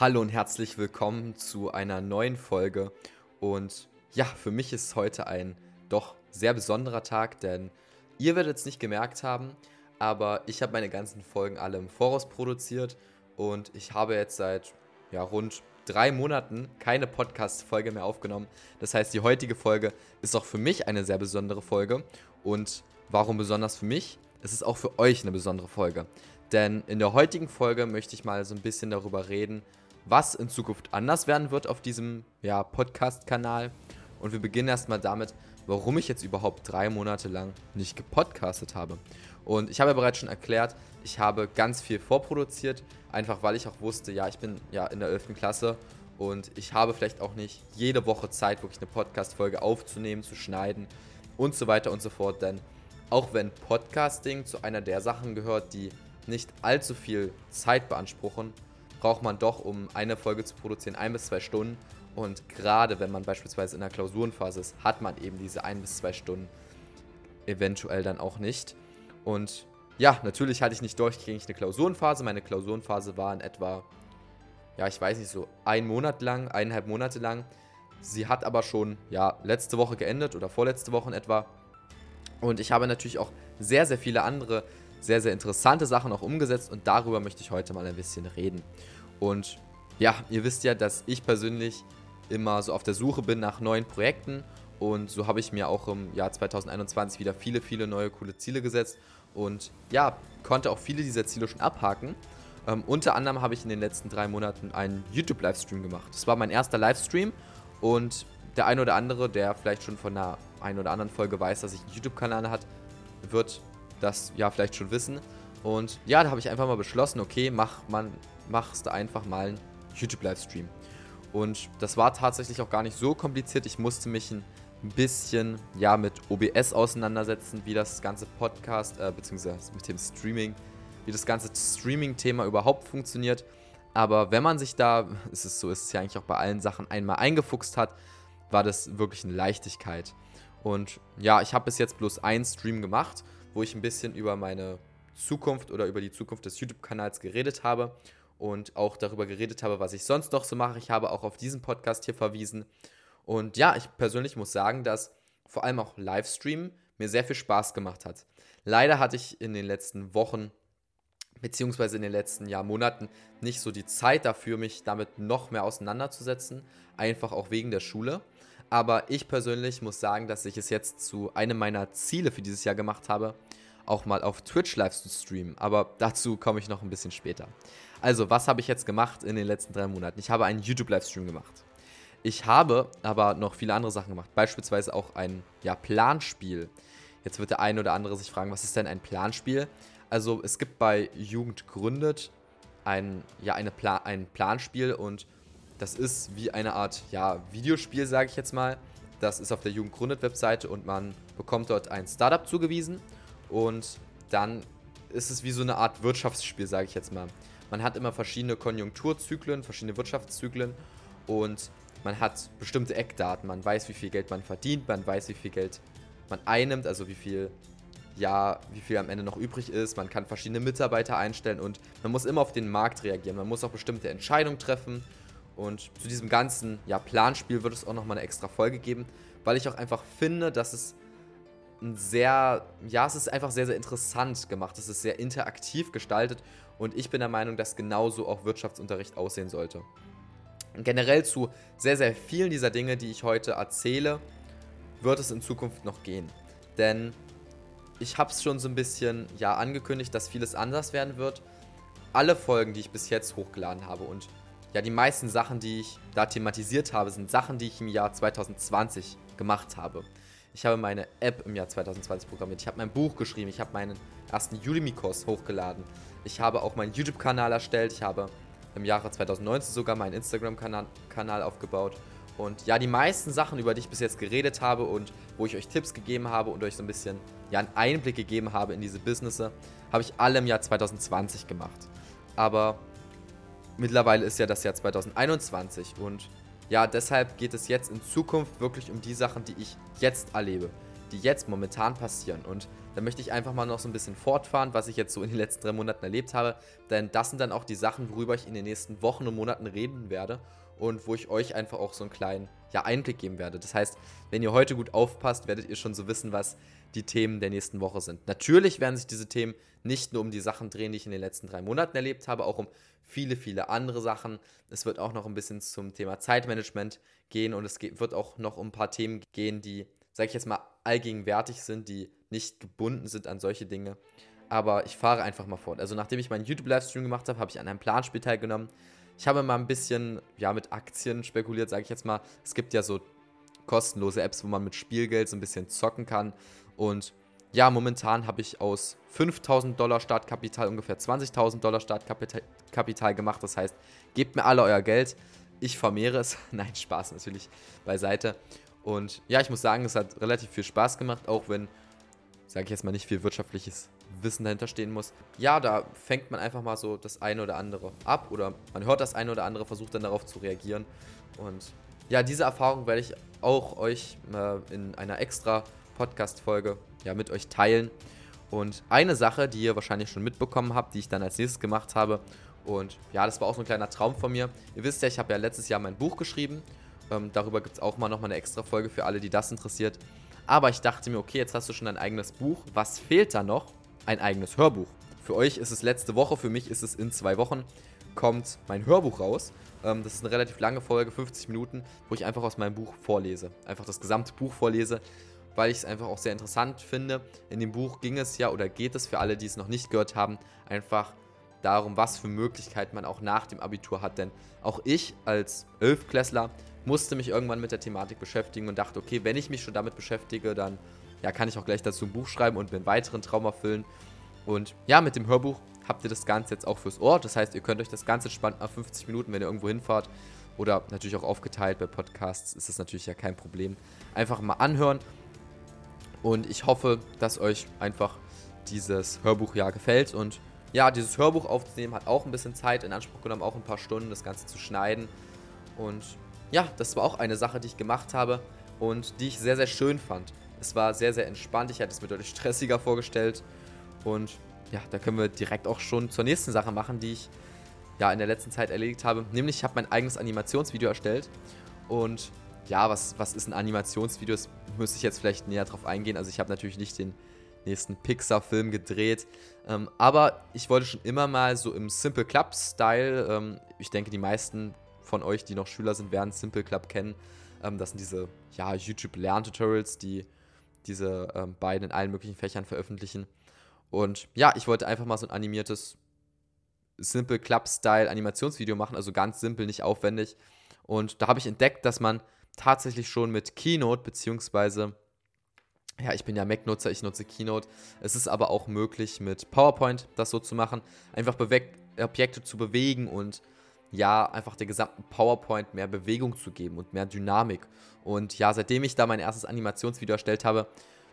Hallo und herzlich willkommen zu einer neuen Folge. Und ja, für mich ist heute ein doch sehr besonderer Tag, denn ihr werdet es nicht gemerkt haben, aber ich habe meine ganzen Folgen alle im Voraus produziert und ich habe jetzt seit ja, rund drei Monaten keine Podcast-Folge mehr aufgenommen. Das heißt, die heutige Folge ist auch für mich eine sehr besondere Folge. Und warum besonders für mich? Es ist auch für euch eine besondere Folge. Denn in der heutigen Folge möchte ich mal so ein bisschen darüber reden, was in Zukunft anders werden wird auf diesem ja, Podcast-Kanal. Und wir beginnen erstmal damit, warum ich jetzt überhaupt drei Monate lang nicht gepodcastet habe. Und ich habe ja bereits schon erklärt, ich habe ganz viel vorproduziert, einfach weil ich auch wusste, ja, ich bin ja in der 11. Klasse und ich habe vielleicht auch nicht jede Woche Zeit, wirklich eine Podcast-Folge aufzunehmen, zu schneiden und so weiter und so fort. Denn auch wenn Podcasting zu einer der Sachen gehört, die nicht allzu viel Zeit beanspruchen, braucht man doch, um eine Folge zu produzieren, ein bis zwei Stunden. Und gerade wenn man beispielsweise in der Klausurenphase ist, hat man eben diese ein bis zwei Stunden eventuell dann auch nicht. Und ja, natürlich hatte ich nicht durchgängig eine Klausurenphase. Meine Klausurenphase war in etwa, ja, ich weiß nicht, so ein Monat lang, eineinhalb Monate lang. Sie hat aber schon, ja, letzte Woche geendet oder vorletzte Woche in etwa. Und ich habe natürlich auch sehr, sehr viele andere sehr, sehr interessante Sachen auch umgesetzt und darüber möchte ich heute mal ein bisschen reden. Und ja, ihr wisst ja, dass ich persönlich immer so auf der Suche bin nach neuen Projekten und so habe ich mir auch im Jahr 2021 wieder viele, viele neue coole Ziele gesetzt und ja, konnte auch viele dieser Ziele schon abhaken. Ähm, unter anderem habe ich in den letzten drei Monaten einen YouTube-Livestream gemacht. Das war mein erster Livestream und der ein oder andere, der vielleicht schon von einer ein oder anderen Folge weiß, dass ich einen YouTube-Kanal hat, wird das ja vielleicht schon wissen. Und ja, da habe ich einfach mal beschlossen, okay, mach man, machst du einfach mal einen YouTube-Livestream. Und das war tatsächlich auch gar nicht so kompliziert. Ich musste mich ein bisschen ja mit OBS auseinandersetzen, wie das ganze Podcast, äh, beziehungsweise mit dem Streaming, wie das ganze Streaming-Thema überhaupt funktioniert. Aber wenn man sich da, ist es so, ist es ja eigentlich auch bei allen Sachen einmal eingefuchst hat, war das wirklich eine Leichtigkeit. Und ja, ich habe bis jetzt bloß einen Stream gemacht wo ich ein bisschen über meine Zukunft oder über die Zukunft des YouTube-Kanals geredet habe und auch darüber geredet habe, was ich sonst noch so mache. Ich habe auch auf diesen Podcast hier verwiesen. Und ja, ich persönlich muss sagen, dass vor allem auch Livestream mir sehr viel Spaß gemacht hat. Leider hatte ich in den letzten Wochen beziehungsweise in den letzten Jahr, Monaten nicht so die Zeit dafür, mich damit noch mehr auseinanderzusetzen, einfach auch wegen der Schule. Aber ich persönlich muss sagen, dass ich es jetzt zu einem meiner Ziele für dieses Jahr gemacht habe, auch mal auf Twitch live zu streamen. Aber dazu komme ich noch ein bisschen später. Also, was habe ich jetzt gemacht in den letzten drei Monaten? Ich habe einen YouTube-Livestream gemacht. Ich habe aber noch viele andere Sachen gemacht. Beispielsweise auch ein ja, Planspiel. Jetzt wird der eine oder andere sich fragen, was ist denn ein Planspiel? Also, es gibt bei Jugend gründet ein, ja, eine Pla ein Planspiel und das ist wie eine Art ja, Videospiel, sage ich jetzt mal. Das ist auf der Jugendgründet-Webseite und man bekommt dort ein Startup zugewiesen. Und dann ist es wie so eine Art Wirtschaftsspiel, sage ich jetzt mal. Man hat immer verschiedene Konjunkturzyklen, verschiedene Wirtschaftszyklen und man hat bestimmte Eckdaten. Man weiß, wie viel Geld man verdient, man weiß, wie viel Geld man einnimmt, also wie viel, ja, wie viel am Ende noch übrig ist. Man kann verschiedene Mitarbeiter einstellen und man muss immer auf den Markt reagieren. Man muss auch bestimmte Entscheidungen treffen und zu diesem ganzen ja, Planspiel wird es auch nochmal eine extra Folge geben, weil ich auch einfach finde, dass es ein sehr, ja, es ist einfach sehr, sehr interessant gemacht. Es ist sehr interaktiv gestaltet und ich bin der Meinung, dass genauso auch Wirtschaftsunterricht aussehen sollte. generell zu sehr, sehr vielen dieser Dinge, die ich heute erzähle, wird es in Zukunft noch gehen. Denn ich habe es schon so ein bisschen ja, angekündigt, dass vieles anders werden wird. Alle Folgen, die ich bis jetzt hochgeladen habe und ja, die meisten Sachen, die ich da thematisiert habe, sind Sachen, die ich im Jahr 2020 gemacht habe. Ich habe meine App im Jahr 2020 programmiert. Ich habe mein Buch geschrieben. Ich habe meinen ersten Udemy-Kurs hochgeladen. Ich habe auch meinen YouTube-Kanal erstellt. Ich habe im Jahre 2019 sogar meinen Instagram-Kanal aufgebaut. Und ja, die meisten Sachen, über die ich bis jetzt geredet habe und wo ich euch Tipps gegeben habe und euch so ein bisschen ja, einen Einblick gegeben habe in diese Businesse, habe ich alle im Jahr 2020 gemacht. Aber mittlerweile ist ja das Jahr 2021 und ja, deshalb geht es jetzt in Zukunft wirklich um die Sachen, die ich jetzt erlebe. die jetzt momentan passieren. Und da möchte ich einfach mal noch so ein bisschen fortfahren, was ich jetzt so in den letzten drei Monaten erlebt habe. Denn das sind dann auch die Sachen, worüber ich in den nächsten Wochen und Monaten reden werde und wo ich euch einfach auch so einen kleinen ja, Einblick geben werde. Das heißt, wenn ihr heute gut aufpasst, werdet ihr schon so wissen, was die Themen der nächsten Woche sind. Natürlich werden sich diese Themen nicht nur um die Sachen drehen, die ich in den letzten drei Monaten erlebt habe, auch um viele, viele andere Sachen. Es wird auch noch ein bisschen zum Thema Zeitmanagement gehen und es wird auch noch um ein paar Themen gehen, die, sage ich jetzt mal, allgegenwärtig sind, die nicht gebunden sind an solche Dinge. Aber ich fahre einfach mal fort. Also nachdem ich meinen YouTube-Livestream gemacht habe, habe ich an einem Planspiel teilgenommen. Ich habe mal ein bisschen ja, mit Aktien spekuliert, sage ich jetzt mal. Es gibt ja so kostenlose Apps, wo man mit Spielgeld so ein bisschen zocken kann. Und ja, momentan habe ich aus 5000 Dollar Startkapital ungefähr 20.000 Dollar Startkapital gemacht. Das heißt, gebt mir alle euer Geld. Ich vermehre es. Nein, Spaß natürlich beiseite. Und ja, ich muss sagen, es hat relativ viel Spaß gemacht, auch wenn, sage ich jetzt mal, nicht viel wirtschaftliches Wissen dahinter stehen muss. Ja, da fängt man einfach mal so das eine oder andere ab oder man hört das eine oder andere, versucht dann darauf zu reagieren. Und ja, diese Erfahrung werde ich auch euch in einer extra Podcast-Folge ja, mit euch teilen. Und eine Sache, die ihr wahrscheinlich schon mitbekommen habt, die ich dann als nächstes gemacht habe, und ja, das war auch so ein kleiner Traum von mir. Ihr wisst ja, ich habe ja letztes Jahr mein Buch geschrieben. Ähm, darüber gibt es auch mal nochmal eine extra Folge für alle, die das interessiert. Aber ich dachte mir, okay, jetzt hast du schon ein eigenes Buch. Was fehlt da noch? Ein eigenes Hörbuch. Für euch ist es letzte Woche, für mich ist es in zwei Wochen, kommt mein Hörbuch raus. Ähm, das ist eine relativ lange Folge, 50 Minuten, wo ich einfach aus meinem Buch vorlese. Einfach das gesamte Buch vorlese weil ich es einfach auch sehr interessant finde. In dem Buch ging es ja oder geht es für alle, die es noch nicht gehört haben, einfach darum, was für Möglichkeiten man auch nach dem Abitur hat. Denn auch ich als Elfklässler musste mich irgendwann mit der Thematik beschäftigen und dachte, okay, wenn ich mich schon damit beschäftige, dann ja, kann ich auch gleich dazu ein Buch schreiben und mir einen weiteren Traum erfüllen. Und ja, mit dem Hörbuch habt ihr das Ganze jetzt auch fürs Ohr. Das heißt, ihr könnt euch das Ganze entspannt nach 50 Minuten, wenn ihr irgendwo hinfahrt, oder natürlich auch aufgeteilt bei Podcasts, ist das natürlich ja kein Problem. Einfach mal anhören und ich hoffe, dass euch einfach dieses Hörbuch ja gefällt. Und ja, dieses Hörbuch aufzunehmen hat auch ein bisschen Zeit in Anspruch genommen, auch ein paar Stunden, das Ganze zu schneiden. Und ja, das war auch eine Sache, die ich gemacht habe und die ich sehr, sehr schön fand. Es war sehr, sehr entspannt. Ich hatte es mir deutlich stressiger vorgestellt. Und ja, da können wir direkt auch schon zur nächsten Sache machen, die ich ja in der letzten Zeit erledigt habe. Nämlich, ich habe mein eigenes Animationsvideo erstellt. Und ja, was, was ist ein Animationsvideo? Das müsste ich jetzt vielleicht näher drauf eingehen. Also ich habe natürlich nicht den nächsten Pixar-Film gedreht. Ähm, aber ich wollte schon immer mal so im Simple Club-Style, ähm, ich denke, die meisten von euch, die noch Schüler sind, werden Simple Club kennen. Ähm, das sind diese ja, YouTube-Lerntutorials, die diese ähm, beiden in allen möglichen Fächern veröffentlichen. Und ja, ich wollte einfach mal so ein animiertes Simple Club-Style Animationsvideo machen, also ganz simpel, nicht aufwendig. Und da habe ich entdeckt, dass man tatsächlich schon mit Keynote, beziehungsweise, ja, ich bin ja Mac-Nutzer, ich nutze Keynote. Es ist aber auch möglich, mit PowerPoint das so zu machen. Einfach Objekte zu bewegen und ja, einfach der gesamten PowerPoint mehr Bewegung zu geben und mehr Dynamik. Und ja, seitdem ich da mein erstes Animationsvideo erstellt habe,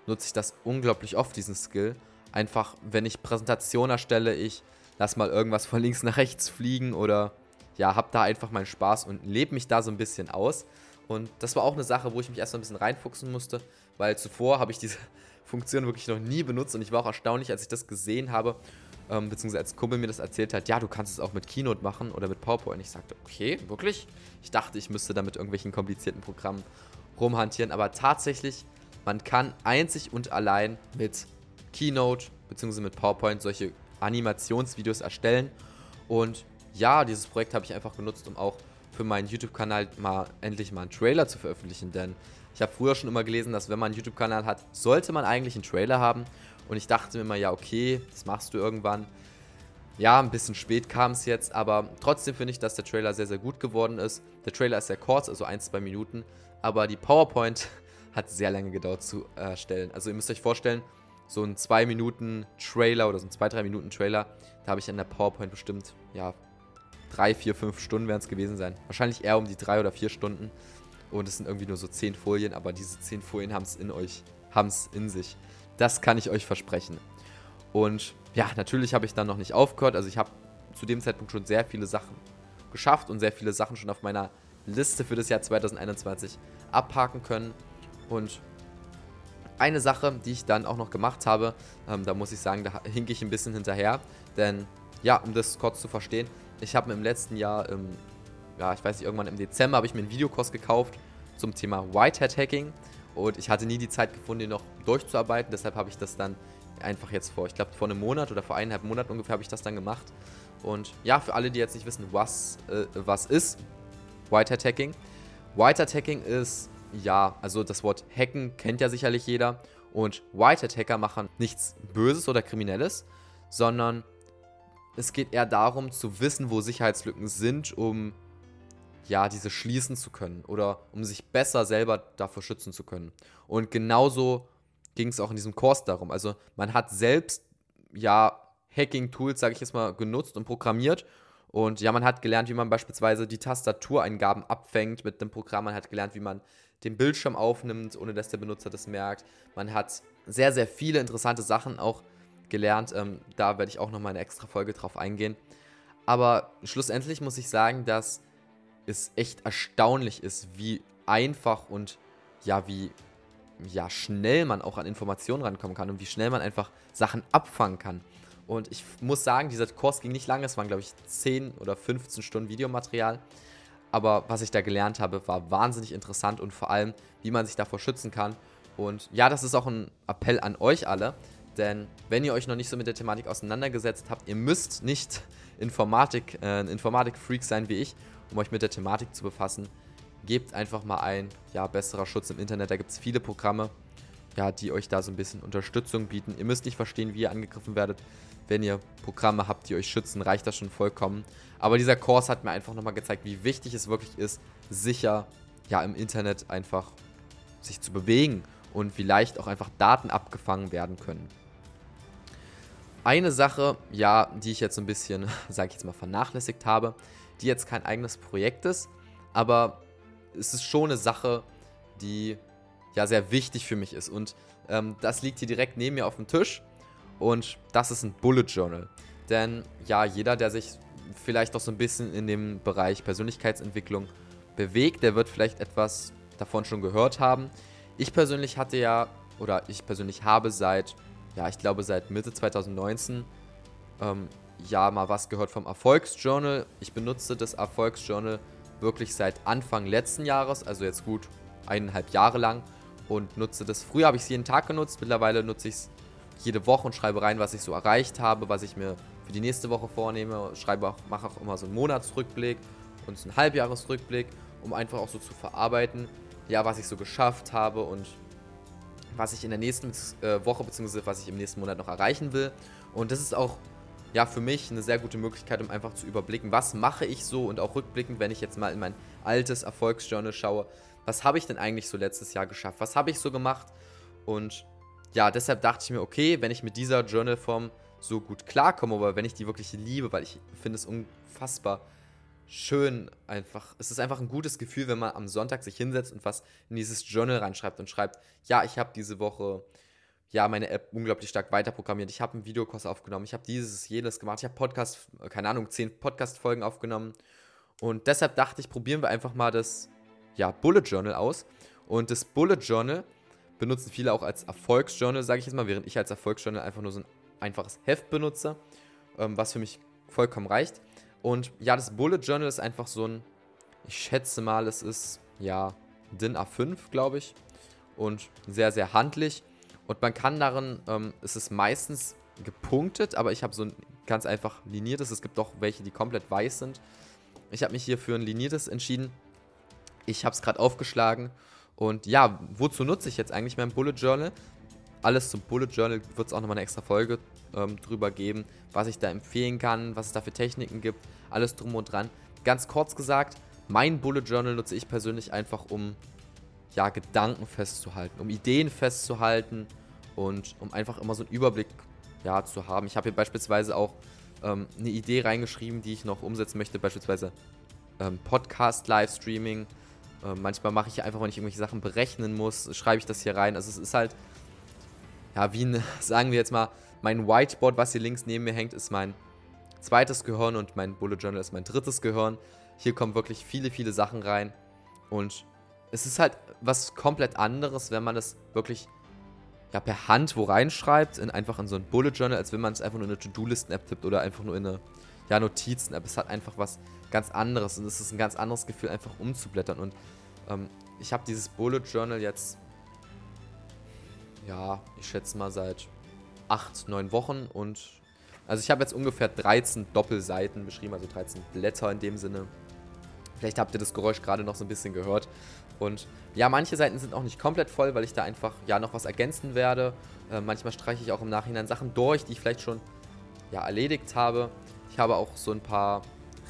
nutze ich das unglaublich oft, diesen Skill. Einfach, wenn ich Präsentation erstelle, ich lass mal irgendwas von links nach rechts fliegen oder ja, hab da einfach meinen Spaß und lebe mich da so ein bisschen aus. Und das war auch eine Sache, wo ich mich erst mal ein bisschen reinfuchsen musste, weil zuvor habe ich diese Funktion wirklich noch nie benutzt und ich war auch erstaunlich, als ich das gesehen habe, ähm, beziehungsweise als Kumpel mir das erzählt hat, ja, du kannst es auch mit Keynote machen oder mit PowerPoint. Ich sagte, okay, wirklich? Ich dachte, ich müsste da mit irgendwelchen komplizierten Programmen rumhantieren, aber tatsächlich, man kann einzig und allein mit Keynote beziehungsweise mit PowerPoint solche Animationsvideos erstellen. Und ja, dieses Projekt habe ich einfach genutzt, um auch für meinen YouTube-Kanal mal endlich mal einen Trailer zu veröffentlichen, denn ich habe früher schon immer gelesen, dass wenn man einen YouTube-Kanal hat, sollte man eigentlich einen Trailer haben. Und ich dachte mir immer, ja, okay, das machst du irgendwann. Ja, ein bisschen spät kam es jetzt, aber trotzdem finde ich, dass der Trailer sehr, sehr gut geworden ist. Der Trailer ist sehr kurz, also ein, zwei Minuten, aber die PowerPoint hat sehr lange gedauert zu erstellen. Also ihr müsst euch vorstellen, so ein 2 Minuten Trailer oder so ein 2, 3 Minuten Trailer, da habe ich an der PowerPoint bestimmt, ja, drei, vier, fünf Stunden werden es gewesen sein. Wahrscheinlich eher um die drei oder vier Stunden. Und es sind irgendwie nur so zehn Folien, aber diese zehn Folien haben es in euch, haben es in sich. Das kann ich euch versprechen. Und ja, natürlich habe ich dann noch nicht aufgehört. Also ich habe zu dem Zeitpunkt schon sehr viele Sachen geschafft und sehr viele Sachen schon auf meiner Liste für das Jahr 2021 abhaken können. Und eine Sache, die ich dann auch noch gemacht habe, ähm, da muss ich sagen, da hink ich ein bisschen hinterher, denn ja, um das kurz zu verstehen, ich habe mir im letzten Jahr, im, ja, ich weiß nicht, irgendwann im Dezember habe ich mir einen Videokurs gekauft zum Thema Whitehead Hacking und ich hatte nie die Zeit gefunden, den noch durchzuarbeiten, deshalb habe ich das dann einfach jetzt vor, ich glaube vor einem Monat oder vor eineinhalb Monaten ungefähr habe ich das dann gemacht. Und ja, für alle, die jetzt nicht wissen, was, äh, was ist Whitehead Hacking. Whitehead Hacking ist, ja, also das Wort Hacken kennt ja sicherlich jeder. Und Whitehead Hacker machen nichts Böses oder Kriminelles, sondern es geht eher darum zu wissen, wo Sicherheitslücken sind, um ja, diese schließen zu können oder um sich besser selber davor schützen zu können. Und genauso ging es auch in diesem Kurs darum. Also man hat selbst ja Hacking-Tools, sage ich jetzt mal, genutzt und programmiert. Und ja, man hat gelernt, wie man beispielsweise die Tastatureingaben abfängt mit dem Programm. Man hat gelernt, wie man den Bildschirm aufnimmt, ohne dass der Benutzer das merkt. Man hat sehr, sehr viele interessante Sachen auch gelernt. Ähm, da werde ich auch nochmal eine extra Folge drauf eingehen. Aber schlussendlich muss ich sagen, dass es echt erstaunlich ist, wie einfach und ja, wie ja, schnell man auch an Informationen rankommen kann und wie schnell man einfach Sachen abfangen kann. Und ich muss sagen, dieser Kurs ging nicht lange, es waren, glaube ich, 10 oder 15 Stunden Videomaterial. Aber was ich da gelernt habe, war wahnsinnig interessant und vor allem, wie man sich davor schützen kann. Und ja, das ist auch ein Appell an euch alle, denn wenn ihr euch noch nicht so mit der Thematik auseinandergesetzt habt, ihr müsst nicht Informatik, äh, ein Informatik-Freak sein wie ich, um euch mit der Thematik zu befassen gebt einfach mal ein, ja, besserer Schutz im Internet. Da gibt es viele Programme, ja, die euch da so ein bisschen Unterstützung bieten. Ihr müsst nicht verstehen, wie ihr angegriffen werdet. Wenn ihr Programme habt, die euch schützen, reicht das schon vollkommen. Aber dieser Kurs hat mir einfach nochmal gezeigt, wie wichtig es wirklich ist, sicher ja im Internet einfach sich zu bewegen und wie leicht auch einfach Daten abgefangen werden können. Eine Sache, ja, die ich jetzt so ein bisschen, sage ich jetzt mal, vernachlässigt habe, die jetzt kein eigenes Projekt ist, aber es ist schon eine Sache, die ja sehr wichtig für mich ist. Und ähm, das liegt hier direkt neben mir auf dem Tisch. Und das ist ein Bullet Journal. Denn ja, jeder, der sich vielleicht auch so ein bisschen in dem Bereich Persönlichkeitsentwicklung bewegt, der wird vielleicht etwas davon schon gehört haben. Ich persönlich hatte ja, oder ich persönlich habe seit, ja, ich glaube seit Mitte 2019 ähm, ja mal was gehört vom Erfolgsjournal. Ich benutze das Erfolgsjournal wirklich seit Anfang letzten Jahres, also jetzt gut eineinhalb Jahre lang und nutze das. Früher habe ich es jeden Tag genutzt, mittlerweile nutze ich es jede Woche und schreibe rein, was ich so erreicht habe, was ich mir für die nächste Woche vornehme. Schreibe auch, mache auch immer so einen Monatsrückblick und einen Halbjahresrückblick, um einfach auch so zu verarbeiten, ja, was ich so geschafft habe und was ich in der nächsten äh, Woche bzw. was ich im nächsten Monat noch erreichen will. Und das ist auch ja, für mich eine sehr gute Möglichkeit, um einfach zu überblicken, was mache ich so und auch rückblickend, wenn ich jetzt mal in mein altes Erfolgsjournal schaue, was habe ich denn eigentlich so letztes Jahr geschafft, was habe ich so gemacht und ja, deshalb dachte ich mir, okay, wenn ich mit dieser Journalform so gut klarkomme, aber wenn ich die wirklich liebe, weil ich finde es unfassbar schön einfach. Es ist einfach ein gutes Gefühl, wenn man am Sonntag sich hinsetzt und was in dieses Journal reinschreibt und schreibt, ja, ich habe diese Woche ja, meine App unglaublich stark weiterprogrammiert. Ich habe einen Videokurs aufgenommen, ich habe dieses, jenes gemacht, ich habe Podcast, keine Ahnung, zehn Podcast-Folgen aufgenommen. Und deshalb dachte ich, probieren wir einfach mal das ja, Bullet Journal aus. Und das Bullet Journal benutzen viele auch als Erfolgsjournal, sage ich jetzt mal, während ich als Erfolgsjournal einfach nur so ein einfaches Heft benutze, ähm, was für mich vollkommen reicht. Und ja, das Bullet Journal ist einfach so ein, ich schätze mal, es ist ja DIN A5, glaube ich. Und sehr, sehr handlich. Und man kann darin, ähm, es ist meistens gepunktet, aber ich habe so ein ganz einfach liniertes. Es gibt auch welche, die komplett weiß sind. Ich habe mich hier für ein liniertes entschieden. Ich habe es gerade aufgeschlagen. Und ja, wozu nutze ich jetzt eigentlich mein Bullet Journal? Alles zum Bullet Journal wird es auch nochmal eine extra Folge ähm, drüber geben, was ich da empfehlen kann, was es da für Techniken gibt, alles drum und dran. Ganz kurz gesagt, mein Bullet Journal nutze ich persönlich einfach, um ja, Gedanken festzuhalten, um Ideen festzuhalten und um einfach immer so einen Überblick ja, zu haben. Ich habe hier beispielsweise auch ähm, eine Idee reingeschrieben, die ich noch umsetzen möchte, beispielsweise ähm, Podcast-Livestreaming. Ähm, manchmal mache ich einfach, wenn ich irgendwelche Sachen berechnen muss, schreibe ich das hier rein. Also es ist halt, ja, wie ein, sagen wir jetzt mal, mein Whiteboard, was hier links neben mir hängt, ist mein zweites Gehirn und mein Bullet Journal ist mein drittes Gehirn. Hier kommen wirklich viele, viele Sachen rein und es ist halt was komplett anderes, wenn man es wirklich ja, per Hand wo reinschreibt, in, einfach in so ein Bullet Journal, als wenn man es einfach nur in eine To-Do-Listen-App tippt oder einfach nur in eine ja, Notizen-App. Es hat einfach was ganz anderes und es ist ein ganz anderes Gefühl, einfach umzublättern. Und ähm, ich habe dieses Bullet Journal jetzt, ja, ich schätze mal seit acht, neun Wochen und also ich habe jetzt ungefähr 13 Doppelseiten beschrieben, also 13 Blätter in dem Sinne. Vielleicht habt ihr das Geräusch gerade noch so ein bisschen gehört. Und ja, manche Seiten sind auch nicht komplett voll, weil ich da einfach ja noch was ergänzen werde. Äh, manchmal streiche ich auch im Nachhinein Sachen durch, die ich vielleicht schon ja, erledigt habe. Ich habe auch so ein paar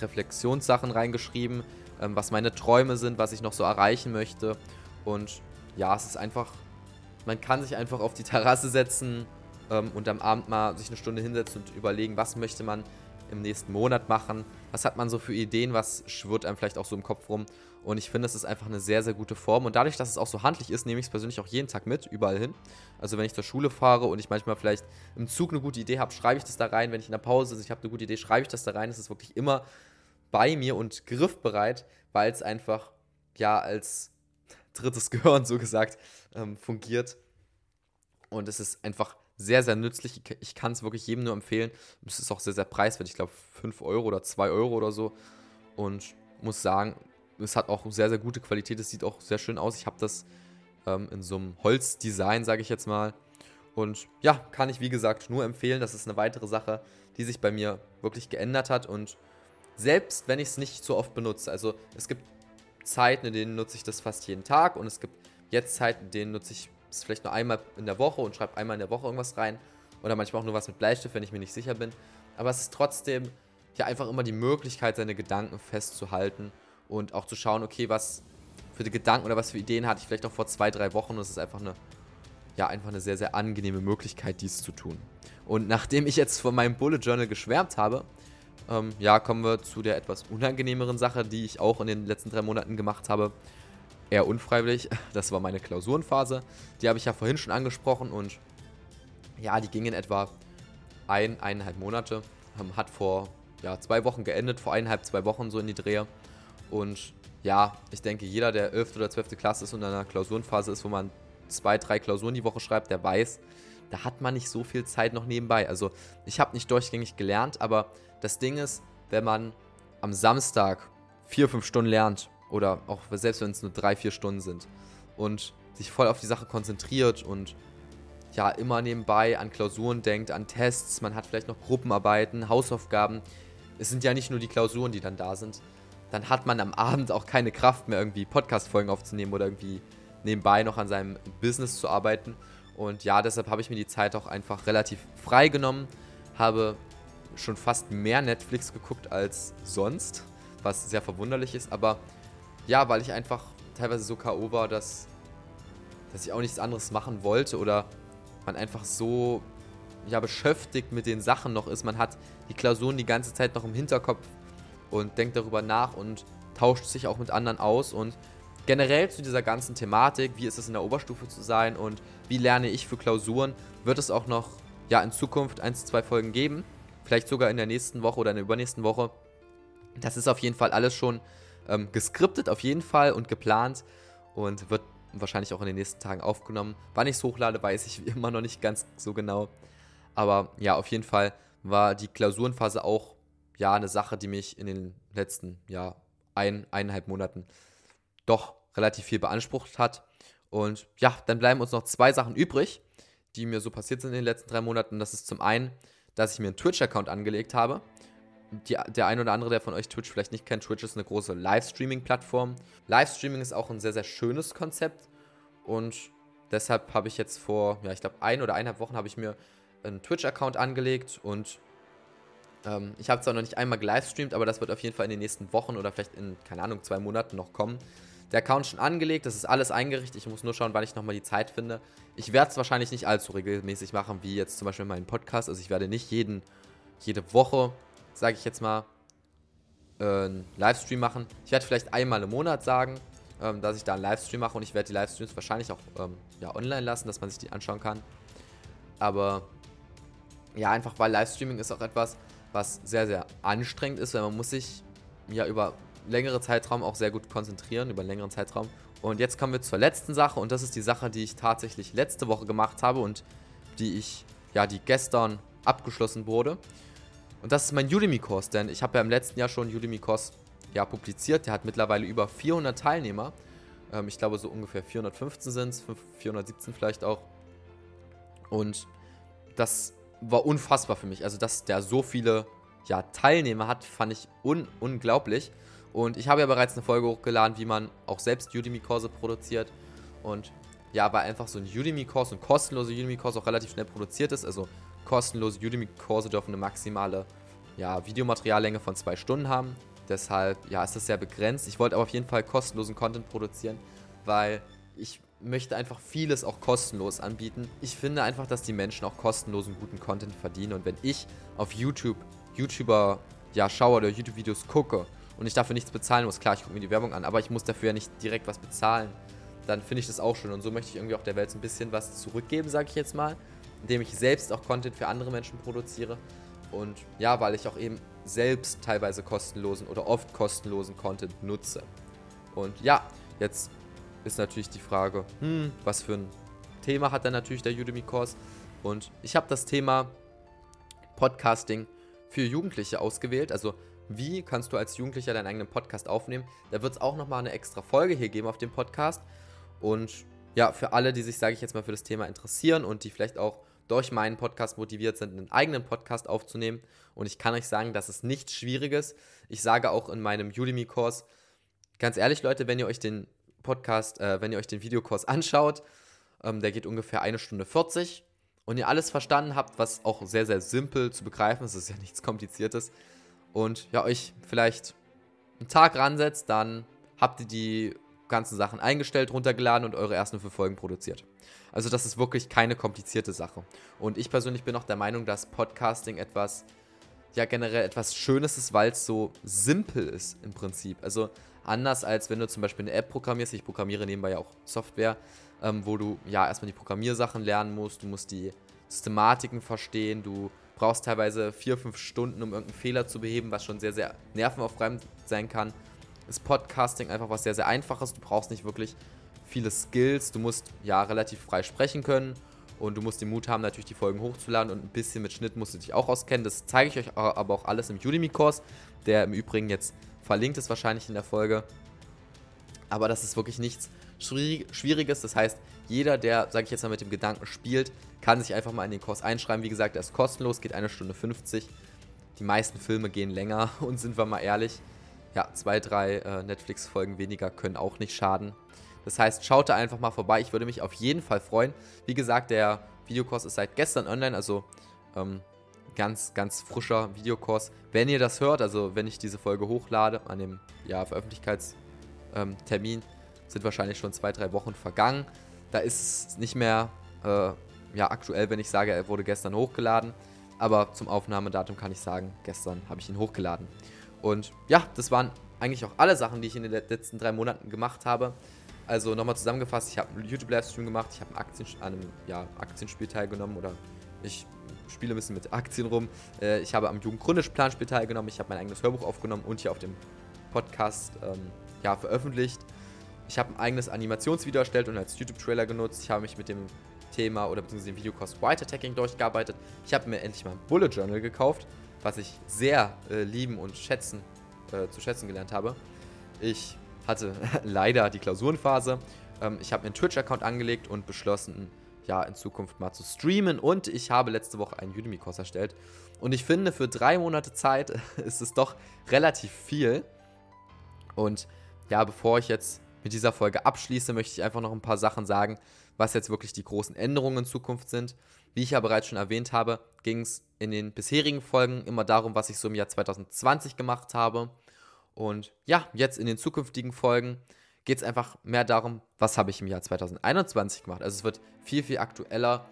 Reflexionssachen reingeschrieben, ähm, was meine Träume sind, was ich noch so erreichen möchte. Und ja, es ist einfach, man kann sich einfach auf die Terrasse setzen ähm, und am Abend mal sich eine Stunde hinsetzen und überlegen, was möchte man im nächsten Monat machen, was hat man so für Ideen, was schwirrt einem vielleicht auch so im Kopf rum. Und ich finde, es ist einfach eine sehr, sehr gute Form. Und dadurch, dass es auch so handlich ist, nehme ich es persönlich auch jeden Tag mit, überall hin. Also wenn ich zur Schule fahre und ich manchmal vielleicht im Zug eine gute Idee habe, schreibe ich das da rein. Wenn ich in der Pause sitze, ich habe eine gute Idee, schreibe ich das da rein. Es ist wirklich immer bei mir und griffbereit, weil es einfach ja als drittes Gehirn so gesagt ähm, fungiert. Und es ist einfach sehr, sehr nützlich. Ich kann es wirklich jedem nur empfehlen. Es ist auch sehr, sehr preiswert. Ich glaube 5 Euro oder 2 Euro oder so. Und muss sagen, es hat auch sehr, sehr gute Qualität. Es sieht auch sehr schön aus. Ich habe das ähm, in so einem Holzdesign, sage ich jetzt mal. Und ja, kann ich wie gesagt nur empfehlen. Das ist eine weitere Sache, die sich bei mir wirklich geändert hat. Und selbst wenn ich es nicht so oft benutze, also es gibt Zeiten, in denen nutze ich das fast jeden Tag und es gibt jetzt Zeiten, in denen nutze ich es vielleicht nur einmal in der Woche und schreibe einmal in der Woche irgendwas rein. Oder manchmal auch nur was mit Bleistift, wenn ich mir nicht sicher bin. Aber es ist trotzdem ja einfach immer die Möglichkeit, seine Gedanken festzuhalten und auch zu schauen, okay, was für Gedanken oder was für Ideen hatte ich vielleicht auch vor zwei, drei Wochen. Und es ist einfach eine, ja, einfach eine sehr, sehr angenehme Möglichkeit, dies zu tun. Und nachdem ich jetzt von meinem Bullet Journal geschwärmt habe, ähm, ja, kommen wir zu der etwas unangenehmeren Sache, die ich auch in den letzten drei Monaten gemacht habe. Eher unfreiwillig. Das war meine Klausurenphase. Die habe ich ja vorhin schon angesprochen und ja, die ging in etwa ein, eineinhalb Monate. Ähm, hat vor ja, zwei Wochen geendet, vor eineinhalb, zwei Wochen so in die Drehe. Und ja, ich denke, jeder, der 11. oder 12. Klasse ist und in einer Klausurenphase ist, wo man zwei, drei Klausuren die Woche schreibt, der weiß, da hat man nicht so viel Zeit noch nebenbei. Also ich habe nicht durchgängig gelernt, aber das Ding ist, wenn man am Samstag vier, fünf Stunden lernt oder auch selbst wenn es nur drei, vier Stunden sind und sich voll auf die Sache konzentriert und ja immer nebenbei an Klausuren denkt, an Tests, man hat vielleicht noch Gruppenarbeiten, Hausaufgaben. Es sind ja nicht nur die Klausuren, die dann da sind, dann hat man am Abend auch keine Kraft mehr, irgendwie Podcast-Folgen aufzunehmen oder irgendwie nebenbei noch an seinem Business zu arbeiten. Und ja, deshalb habe ich mir die Zeit auch einfach relativ frei genommen, habe schon fast mehr Netflix geguckt als sonst, was sehr verwunderlich ist. Aber ja, weil ich einfach teilweise so K.O. war, dass, dass ich auch nichts anderes machen wollte oder man einfach so ja, beschäftigt mit den Sachen noch ist. Man hat die Klausuren die ganze Zeit noch im Hinterkopf und denkt darüber nach und tauscht sich auch mit anderen aus und generell zu dieser ganzen Thematik, wie ist es in der Oberstufe zu sein und wie lerne ich für Klausuren, wird es auch noch ja in Zukunft eins, zwei Folgen geben, vielleicht sogar in der nächsten Woche oder in der übernächsten Woche. Das ist auf jeden Fall alles schon ähm, geskriptet auf jeden Fall und geplant und wird wahrscheinlich auch in den nächsten Tagen aufgenommen. Wann ich es hochlade, weiß ich immer noch nicht ganz so genau. Aber ja, auf jeden Fall war die Klausurenphase auch ja eine Sache, die mich in den letzten ja, ein, eineinhalb Monaten doch relativ viel beansprucht hat. Und ja, dann bleiben uns noch zwei Sachen übrig, die mir so passiert sind in den letzten drei Monaten. Das ist zum einen, dass ich mir einen Twitch-Account angelegt habe. Die, der ein oder andere, der von euch Twitch vielleicht nicht kennt, Twitch ist eine große Livestreaming-Plattform. Livestreaming ist auch ein sehr, sehr schönes Konzept. Und deshalb habe ich jetzt vor, ja, ich glaube, ein oder eineinhalb Wochen habe ich mir einen Twitch-Account angelegt und ähm, ich habe zwar noch nicht einmal gelivestreamt, aber das wird auf jeden Fall in den nächsten Wochen oder vielleicht in, keine Ahnung, zwei Monaten noch kommen. Der Account schon angelegt, das ist alles eingerichtet. Ich muss nur schauen, wann ich nochmal die Zeit finde. Ich werde es wahrscheinlich nicht allzu regelmäßig machen, wie jetzt zum Beispiel meinen Podcast. Also ich werde nicht jeden, jede Woche, sage ich jetzt mal, äh, einen Livestream machen. Ich werde vielleicht einmal im Monat sagen, ähm, dass ich da einen Livestream mache und ich werde die Livestreams wahrscheinlich auch ähm, ja, online lassen, dass man sich die anschauen kann. Aber ja, einfach weil Livestreaming ist auch etwas, was sehr, sehr anstrengend ist, weil man muss sich ja über längere Zeitraum auch sehr gut konzentrieren, über einen längeren Zeitraum. Und jetzt kommen wir zur letzten Sache und das ist die Sache, die ich tatsächlich letzte Woche gemacht habe und die ich, ja, die gestern abgeschlossen wurde. Und das ist mein Udemy-Kurs, denn ich habe ja im letzten Jahr schon einen Udemy-Kurs ja, publiziert. Der hat mittlerweile über 400 Teilnehmer. Ähm, ich glaube, so ungefähr 415 sind es, 417 vielleicht auch. Und das war unfassbar für mich. Also, dass der so viele ja, Teilnehmer hat, fand ich un unglaublich. Und ich habe ja bereits eine Folge hochgeladen, wie man auch selbst Udemy-Kurse produziert. Und ja, weil einfach so ein Udemy-Kurs, ein kostenloser Udemy-Kurs auch relativ schnell produziert ist. Also kostenlose Udemy-Kurse dürfen eine maximale ja, Videomateriallänge von zwei Stunden haben. Deshalb, ja, ist das sehr begrenzt. Ich wollte aber auf jeden Fall kostenlosen Content produzieren, weil ich möchte einfach vieles auch kostenlos anbieten. Ich finde einfach, dass die Menschen auch kostenlosen guten Content verdienen. Und wenn ich auf YouTube YouTuber ja schaue oder YouTube-Videos gucke und ich dafür nichts bezahlen muss, klar, ich gucke mir die Werbung an, aber ich muss dafür ja nicht direkt was bezahlen, dann finde ich das auch schön. Und so möchte ich irgendwie auch der Welt so ein bisschen was zurückgeben, sage ich jetzt mal, indem ich selbst auch Content für andere Menschen produziere. Und ja, weil ich auch eben selbst teilweise kostenlosen oder oft kostenlosen Content nutze. Und ja, jetzt ist natürlich die Frage, hm, was für ein Thema hat dann natürlich der Udemy-Kurs? Und ich habe das Thema Podcasting für Jugendliche ausgewählt. Also wie kannst du als Jugendlicher deinen eigenen Podcast aufnehmen? Da wird es auch nochmal eine extra Folge hier geben auf dem Podcast. Und ja, für alle, die sich, sage ich jetzt mal, für das Thema interessieren und die vielleicht auch durch meinen Podcast motiviert sind, einen eigenen Podcast aufzunehmen. Und ich kann euch sagen, das ist nichts Schwieriges. Ich sage auch in meinem Udemy-Kurs, ganz ehrlich, Leute, wenn ihr euch den Podcast, äh, wenn ihr euch den Videokurs anschaut, ähm, der geht ungefähr eine Stunde 40 und ihr alles verstanden habt, was auch sehr, sehr simpel zu begreifen ist, ist ja nichts Kompliziertes, und ja, euch vielleicht einen Tag ransetzt, dann habt ihr die ganzen Sachen eingestellt, runtergeladen und eure ersten fünf Folgen produziert. Also das ist wirklich keine komplizierte Sache. Und ich persönlich bin auch der Meinung, dass Podcasting etwas, ja generell etwas Schönes ist, weil es so simpel ist im Prinzip. Also anders als wenn du zum Beispiel eine App programmierst, ich programmiere nebenbei ja auch Software, ähm, wo du ja erstmal die Programmiersachen lernen musst, du musst die Systematiken verstehen, du brauchst teilweise vier, fünf Stunden, um irgendeinen Fehler zu beheben, was schon sehr, sehr nervenaufreibend sein kann. Ist Podcasting einfach was sehr, sehr einfaches. Du brauchst nicht wirklich viele Skills. Du musst ja relativ frei sprechen können und du musst den Mut haben, natürlich die Folgen hochzuladen und ein bisschen mit Schnitt musst du dich auch auskennen. Das zeige ich euch aber auch alles im Udemy-Kurs, der im Übrigen jetzt verlinkt ist wahrscheinlich in der Folge. Aber das ist wirklich nichts Schwieriges. Das heißt, jeder, der, sage ich jetzt mal, mit dem Gedanken spielt, kann sich einfach mal in den Kurs einschreiben. Wie gesagt, er ist kostenlos, geht eine Stunde 50. Die meisten Filme gehen länger und sind wir mal ehrlich, ja, zwei, drei äh, Netflix-Folgen weniger können auch nicht schaden. Das heißt, schaut da einfach mal vorbei. Ich würde mich auf jeden Fall freuen. Wie gesagt, der Videokurs ist seit gestern online, also ähm, ganz, ganz frischer Videokurs. Wenn ihr das hört, also wenn ich diese Folge hochlade an dem ja, Veröffentlichkeitstermin, sind wahrscheinlich schon zwei, drei Wochen vergangen. Da ist es nicht mehr äh, ja, aktuell, wenn ich sage, er wurde gestern hochgeladen. Aber zum Aufnahmedatum kann ich sagen, gestern habe ich ihn hochgeladen. Und ja, das waren eigentlich auch alle Sachen, die ich in den letzten drei Monaten gemacht habe. Also nochmal zusammengefasst, ich habe einen YouTube-Livestream gemacht, ich habe an einem ja, Aktienspiel teilgenommen oder ich spiele ein bisschen mit Aktien rum. Äh, ich habe am Jugendgründerplanspiel teilgenommen, ich habe mein eigenes Hörbuch aufgenommen und hier auf dem Podcast ähm, ja, veröffentlicht. Ich habe ein eigenes Animationsvideo erstellt und als YouTube-Trailer genutzt. Ich habe mich mit dem Thema oder beziehungsweise dem Videokurs White Attacking durchgearbeitet. Ich habe mir endlich mal ein Bullet Journal gekauft, was ich sehr äh, lieben und schätzen, äh, zu schätzen gelernt habe. Ich hatte leider die Klausurenphase. Ähm, ich habe mir einen Twitch-Account angelegt und beschlossen, ja, in Zukunft mal zu streamen. Und ich habe letzte Woche einen Udemy-Kurs erstellt. Und ich finde, für drei Monate Zeit ist es doch relativ viel. Und ja, bevor ich jetzt mit dieser Folge abschließe, möchte ich einfach noch ein paar Sachen sagen, was jetzt wirklich die großen Änderungen in Zukunft sind. Wie ich ja bereits schon erwähnt habe, ging es in den bisherigen Folgen immer darum, was ich so im Jahr 2020 gemacht habe. Und ja, jetzt in den zukünftigen Folgen geht es einfach mehr darum, was habe ich im Jahr 2021 gemacht. Also es wird viel, viel aktueller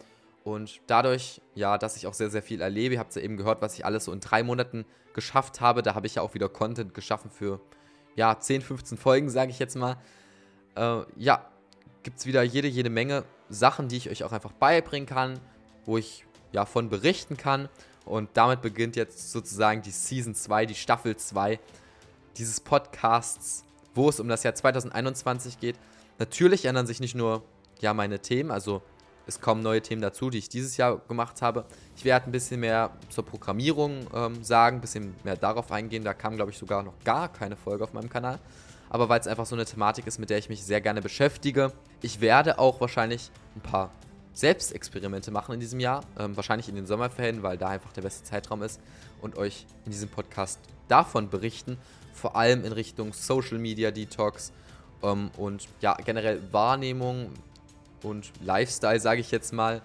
und dadurch, ja, dass ich auch sehr, sehr viel erlebe, ihr habt ja eben gehört, was ich alles so in drei Monaten geschafft habe. Da habe ich ja auch wieder Content geschaffen für, ja, 10, 15 Folgen, sage ich jetzt mal. Äh, ja, gibt es wieder jede, jede Menge Sachen, die ich euch auch einfach beibringen kann, wo ich ja von berichten kann. Und damit beginnt jetzt sozusagen die Season 2, die Staffel 2 dieses Podcasts, wo es um das Jahr 2021 geht. Natürlich ändern sich nicht nur ja, meine Themen, also es kommen neue Themen dazu, die ich dieses Jahr gemacht habe. Ich werde ein bisschen mehr zur Programmierung ähm, sagen, ein bisschen mehr darauf eingehen. Da kam, glaube ich, sogar noch gar keine Folge auf meinem Kanal. Aber weil es einfach so eine Thematik ist, mit der ich mich sehr gerne beschäftige. Ich werde auch wahrscheinlich ein paar Selbstexperimente machen in diesem Jahr. Ähm, wahrscheinlich in den Sommerferien, weil da einfach der beste Zeitraum ist. Und euch in diesem Podcast davon berichten. Vor allem in Richtung Social Media Detox ähm, und ja, generell Wahrnehmung und Lifestyle, sage ich jetzt mal.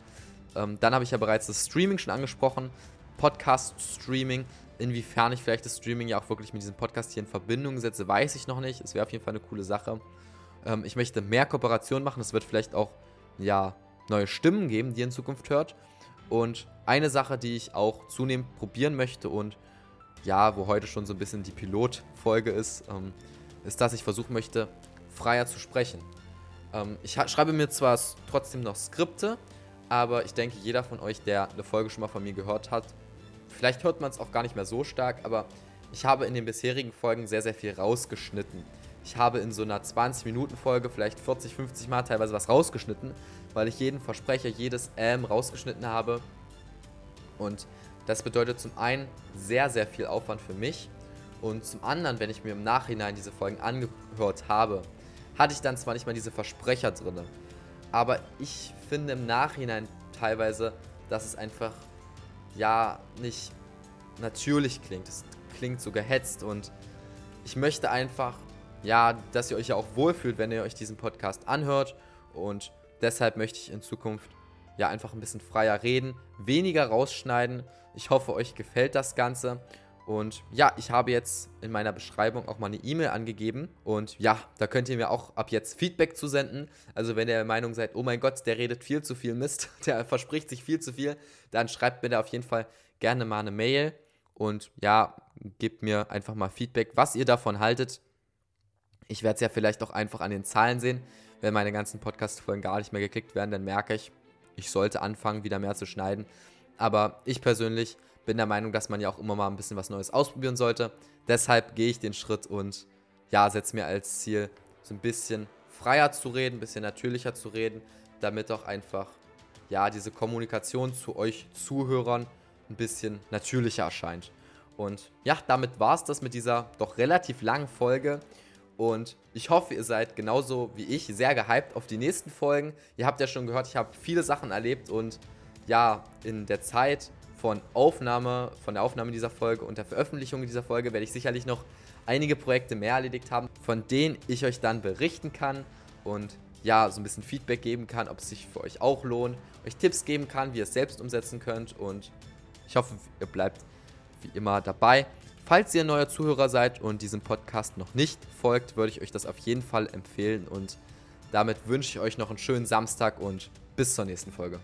Ähm, dann habe ich ja bereits das Streaming schon angesprochen. Podcast-Streaming. Inwiefern ich vielleicht das Streaming ja auch wirklich mit diesem Podcast hier in Verbindung setze, weiß ich noch nicht. Es wäre auf jeden Fall eine coole Sache. Ähm, ich möchte mehr Kooperation machen. Es wird vielleicht auch ja, neue Stimmen geben, die ihr in Zukunft hört. Und eine Sache, die ich auch zunehmend probieren möchte und ja, wo heute schon so ein bisschen die Pilotfolge ist, ähm, ist, dass ich versuchen möchte, freier zu sprechen. Ähm, ich schreibe mir zwar trotzdem noch Skripte, aber ich denke, jeder von euch, der eine Folge schon mal von mir gehört hat, vielleicht hört man es auch gar nicht mehr so stark, aber ich habe in den bisherigen Folgen sehr, sehr viel rausgeschnitten. Ich habe in so einer 20-Minuten-Folge vielleicht 40, 50 Mal teilweise was rausgeschnitten, weil ich jeden Versprecher, jedes Ähm rausgeschnitten habe. Und das bedeutet zum einen sehr, sehr viel Aufwand für mich und zum anderen, wenn ich mir im Nachhinein diese Folgen angehört habe, hatte ich dann zwar nicht mal diese Versprecher drin, aber ich finde im Nachhinein teilweise, dass es einfach ja nicht natürlich klingt. Es klingt so gehetzt und ich möchte einfach, ja, dass ihr euch ja auch wohlfühlt, wenn ihr euch diesen Podcast anhört und deshalb möchte ich in Zukunft ja einfach ein bisschen freier reden, weniger rausschneiden. Ich hoffe, euch gefällt das Ganze und ja, ich habe jetzt in meiner Beschreibung auch mal eine E-Mail angegeben. Und ja, da könnt ihr mir auch ab jetzt Feedback zusenden. Also wenn ihr der Meinung seid, oh mein Gott, der redet viel zu viel Mist, der verspricht sich viel zu viel, dann schreibt mir da auf jeden Fall gerne mal eine Mail. Und ja, gebt mir einfach mal Feedback, was ihr davon haltet. Ich werde es ja vielleicht auch einfach an den Zahlen sehen. Wenn meine ganzen Podcast-Folgen gar nicht mehr geklickt werden, dann merke ich, ich sollte anfangen, wieder mehr zu schneiden. Aber ich persönlich bin der Meinung, dass man ja auch immer mal ein bisschen was Neues ausprobieren sollte. Deshalb gehe ich den Schritt und ja, setze mir als Ziel, so ein bisschen freier zu reden, ein bisschen natürlicher zu reden, damit auch einfach ja, diese Kommunikation zu euch Zuhörern ein bisschen natürlicher erscheint. Und ja, damit war es das mit dieser doch relativ langen Folge. Und ich hoffe, ihr seid genauso wie ich sehr gehypt auf die nächsten Folgen. Ihr habt ja schon gehört, ich habe viele Sachen erlebt und ja, in der Zeit von Aufnahme, von der Aufnahme dieser Folge und der Veröffentlichung dieser Folge werde ich sicherlich noch einige Projekte mehr erledigt haben, von denen ich euch dann berichten kann und ja, so ein bisschen Feedback geben kann, ob es sich für euch auch lohnt, euch Tipps geben kann, wie ihr es selbst umsetzen könnt und ich hoffe, ihr bleibt wie immer dabei. Falls ihr neuer Zuhörer seid und diesem Podcast noch nicht folgt, würde ich euch das auf jeden Fall empfehlen und damit wünsche ich euch noch einen schönen Samstag und bis zur nächsten Folge.